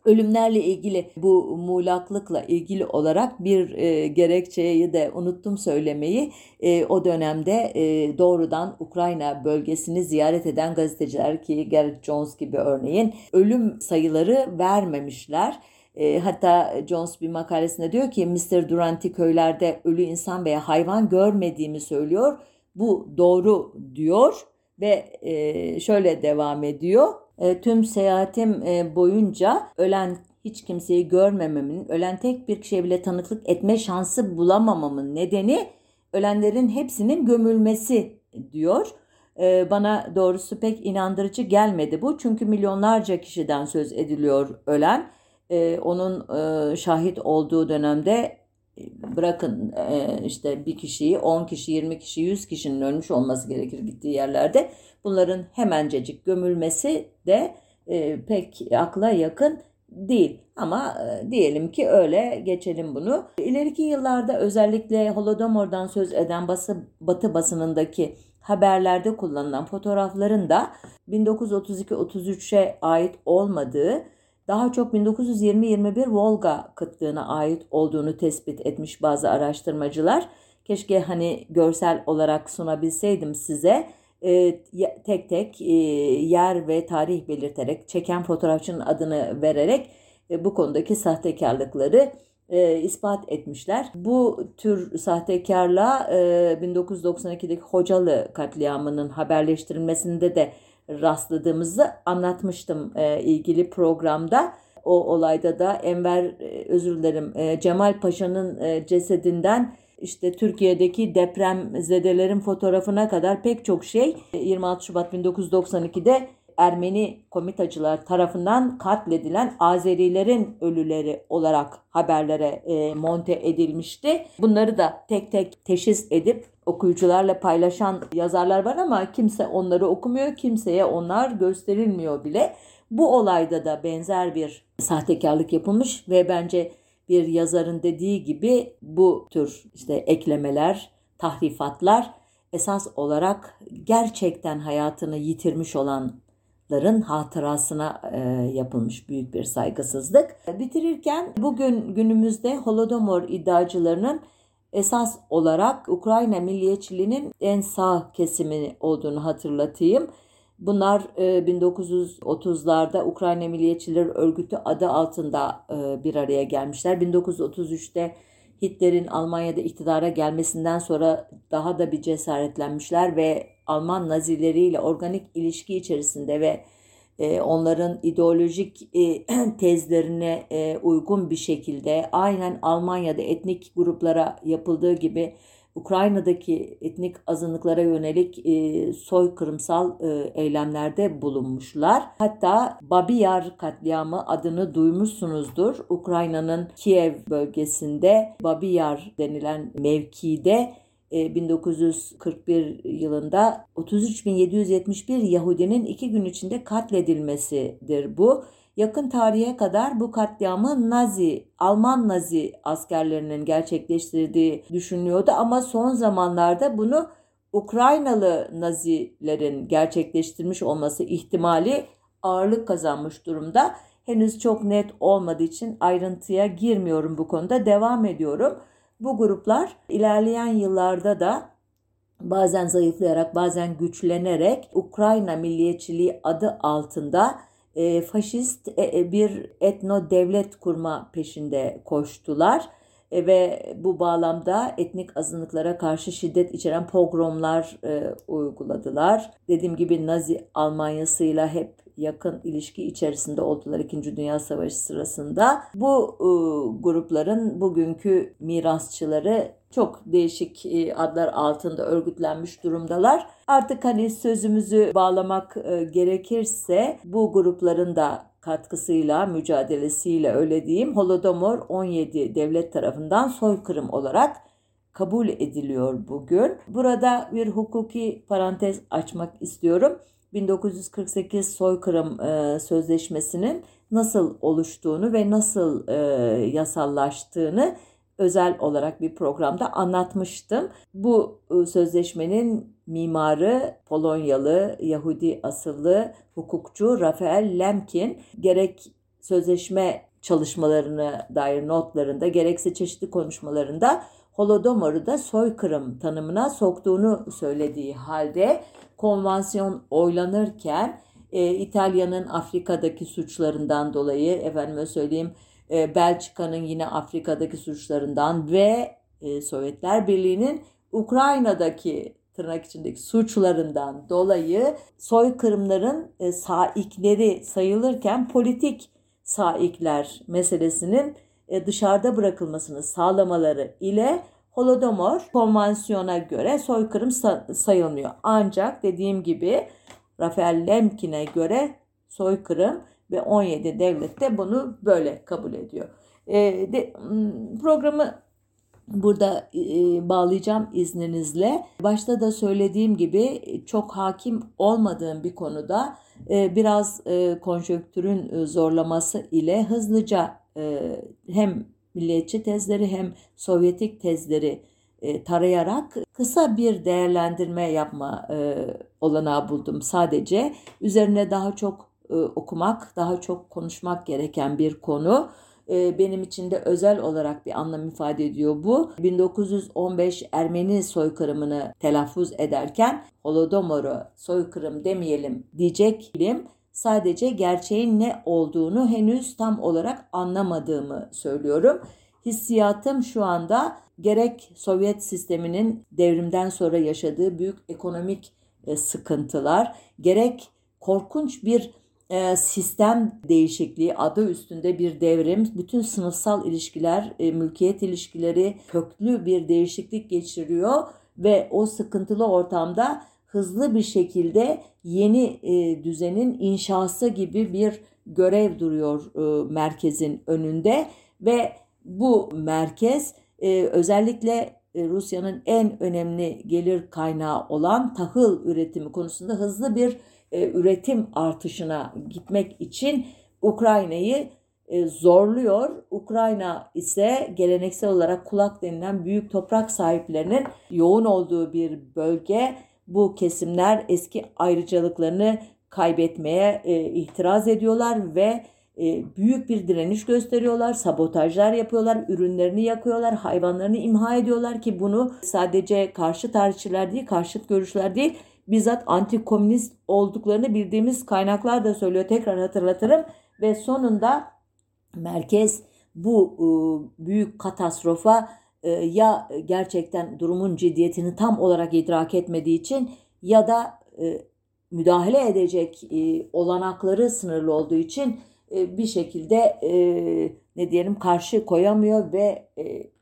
A: Ölümlerle ilgili bu muğlaklıkla ilgili olarak bir e, gerekçeyi de unuttum söylemeyi. E, o dönemde e, doğrudan Ukrayna bölgesini ziyaret eden gazeteciler ki Gareth Jones gibi örneğin ölüm sayıları vermemişler E, hatta Jones bir makalesinde diyor ki Mr. Durant'i köylerde ölü insan veya hayvan görmediğimi söylüyor. Bu doğru diyor ve e, şöyle devam ediyor. E, tüm seyahatim e, boyunca ölen hiç kimseyi görmememin, ölen tek bir kişiye bile tanıklık etme şansı bulamamamın nedeni ölenlerin hepsinin gömülmesi diyor. E, bana doğrusu pek inandırıcı gelmedi bu. Çünkü milyonlarca kişiden söz ediliyor ölen. E, onun e, şahit olduğu dönemde bırakın e, işte bir kişiyi 10 kişi 20 kişi 100 kişinin ölmüş olması gerekir gittiği yerlerde bunların hemencecik gömülmesi de e, pek akla yakın değil ama diyelim ki öyle geçelim bunu. İleriki yıllarda özellikle Holodomor'dan söz eden bası, Batı basınındaki haberlerde kullanılan fotoğrafların da 1932-33'e ait olmadığı daha çok 1920-21 Volga kıtlığına ait olduğunu tespit etmiş bazı araştırmacılar. Keşke hani görsel olarak sunabilseydim size e, tek tek e, yer ve tarih belirterek çeken fotoğrafçının adını vererek e, bu konudaki sahtekarlıkları e, ispat etmişler. Bu tür sahtekarlığa e, 1992'deki Hocalı katliamının haberleştirilmesinde de rastladığımızı anlatmıştım e, ilgili programda. O olayda da Enver e, özür dilerim e, Cemal Paşa'nın e, cesedinden işte Türkiye'deki deprem zedelerin fotoğrafına kadar pek çok şey 26 Şubat 1992'de Ermeni komitacılar tarafından katledilen Azerilerin ölüleri olarak haberlere e, monte edilmişti. Bunları da tek tek teşhis edip okuyucularla paylaşan yazarlar var ama kimse onları okumuyor, kimseye onlar gösterilmiyor bile. Bu olayda da benzer bir sahtekarlık yapılmış ve bence bir yazarın dediği gibi bu tür işte eklemeler, tahrifatlar esas olarak gerçekten hayatını yitirmiş olanların hatırasına e, yapılmış büyük bir saygısızlık. Bitirirken bugün günümüzde Holodomor iddiacılarının esas olarak Ukrayna milliyetçiliğinin en sağ kesimi olduğunu hatırlatayım. Bunlar 1930'larda e, Ukrayna Milliyetçiler Örgütü adı altında e, bir araya gelmişler. 1933'te Hitler'in Almanya'da iktidara gelmesinden sonra daha da bir cesaretlenmişler ve Alman Nazileriyle organik ilişki içerisinde ve onların ideolojik tezlerine uygun bir şekilde aynen Almanya'da etnik gruplara yapıldığı gibi Ukrayna'daki etnik azınlıklara yönelik e, soykırımsal e, eylemlerde bulunmuşlar. Hatta Babiyar katliamı adını duymuşsunuzdur. Ukrayna'nın Kiev bölgesinde Babiyar denilen mevkide 1941 e, yılında 33.771 Yahudinin iki gün içinde katledilmesidir bu. Yakın tarihe kadar bu katliamı Nazi, Alman Nazi askerlerinin gerçekleştirdiği düşünülüyordu ama son zamanlarda bunu Ukraynalı Nazilerin gerçekleştirmiş olması ihtimali ağırlık kazanmış durumda. Henüz çok net olmadığı için ayrıntıya girmiyorum bu konuda. Devam ediyorum. Bu gruplar ilerleyen yıllarda da bazen zayıflayarak bazen güçlenerek Ukrayna milliyetçiliği adı altında e, faşist e, e, bir etno devlet kurma peşinde koştular ve bu bağlamda etnik azınlıklara karşı şiddet içeren pogromlar e, uyguladılar. Dediğim gibi Nazi Almanyası'yla hep yakın ilişki içerisinde oldular 2. Dünya Savaşı sırasında. Bu e, grupların bugünkü mirasçıları çok değişik e, adlar altında örgütlenmiş durumdalar. Artık hani sözümüzü bağlamak e, gerekirse bu grupların da katkısıyla, mücadelesiyle öyle diyeyim Holodomor 17 devlet tarafından soykırım olarak kabul ediliyor bugün. Burada bir hukuki parantez açmak istiyorum. 1948 soykırım e, sözleşmesinin nasıl oluştuğunu ve nasıl e, yasallaştığını özel olarak bir programda anlatmıştım. Bu e, sözleşmenin mimarı Polonyalı Yahudi asıllı hukukçu Rafael Lemkin gerek sözleşme çalışmalarını dair notlarında gerekse çeşitli konuşmalarında Holodomor'u da soykırım tanımına soktuğunu söylediği halde konvansiyon oylanırken e, İtalya'nın Afrika'daki suçlarından dolayı efendime söyleyeyim e, Belçika'nın yine Afrika'daki suçlarından ve e, Sovyetler Birliği'nin Ukrayna'daki tırnak içindeki suçlarından dolayı soykırımların e, saikleri sayılırken politik saikler meselesinin e, dışarıda bırakılmasını sağlamaları ile Holodomor konvansiyona göre soykırım sayılmıyor. Ancak dediğim gibi Rafael Lemkin'e göre soykırım ve 17 devlet de bunu böyle kabul ediyor. E, de, programı burada e, bağlayacağım izninizle. Başta da söylediğim gibi çok hakim olmadığım bir konuda e, biraz e, konjonktürün zorlaması ile hızlıca e, hem milliyetçi tezleri hem Sovyetik tezleri e, tarayarak kısa bir değerlendirme yapma e, olanağı buldum sadece. Üzerine daha çok e, okumak, daha çok konuşmak gereken bir konu. E, benim için de özel olarak bir anlam ifade ediyor bu. 1915 Ermeni soykırımını telaffuz ederken Holodomor'u soykırım demeyelim diyecek bilim sadece gerçeğin ne olduğunu henüz tam olarak anlamadığımı söylüyorum. Hissiyatım şu anda gerek Sovyet sisteminin devrimden sonra yaşadığı büyük ekonomik e, sıkıntılar, gerek korkunç bir sistem değişikliği adı üstünde bir devrim, bütün sınıfsal ilişkiler, e, mülkiyet ilişkileri köklü bir değişiklik geçiriyor ve o sıkıntılı ortamda hızlı bir şekilde yeni e, düzenin inşası gibi bir görev duruyor e, merkezin önünde ve bu merkez özellikle Rusya'nın en önemli gelir kaynağı olan tahıl üretimi konusunda hızlı bir e, üretim artışına gitmek için Ukrayna'yı e, zorluyor. Ukrayna ise geleneksel olarak kulak denilen büyük toprak sahiplerinin yoğun olduğu bir bölge bu kesimler eski ayrıcalıklarını kaybetmeye e, itiraz ediyorlar ve e, büyük bir direniş gösteriyorlar, sabotajlar yapıyorlar, ürünlerini yakıyorlar, hayvanlarını imha ediyorlar ki bunu sadece karşı tarihçiler değil, karşıt görüşler değil, bizzat antikomünist olduklarını bildiğimiz kaynaklar da söylüyor. Tekrar hatırlatırım ve sonunda merkez bu e, büyük katastrofa e, ya gerçekten durumun ciddiyetini tam olarak idrak etmediği için ya da e, müdahale edecek olanakları sınırlı olduğu için bir şekilde ne diyelim karşı koyamıyor ve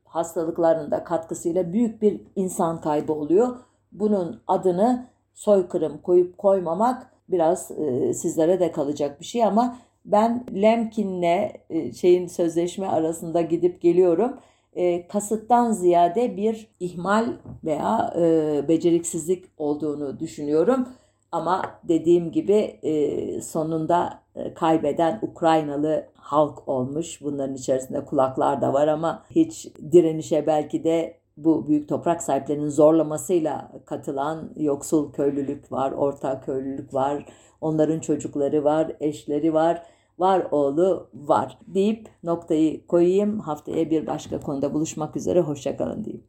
A: hastalıklarının da katkısıyla büyük bir insan kaybı oluyor. Bunun adını soykırım koyup koymamak biraz sizlere de kalacak bir şey ama ben Lemkin'le şeyin sözleşme arasında gidip geliyorum e, kasıttan ziyade bir ihmal veya e, beceriksizlik olduğunu düşünüyorum. Ama dediğim gibi e, sonunda e, kaybeden Ukraynalı halk olmuş. Bunların içerisinde kulaklar da var ama hiç direnişe belki de bu büyük toprak sahiplerinin zorlamasıyla katılan yoksul köylülük var, orta köylülük var, onların çocukları var, eşleri var var oğlu var deyip noktayı koyayım. Haftaya bir başka konuda buluşmak üzere. Hoşçakalın diyeyim.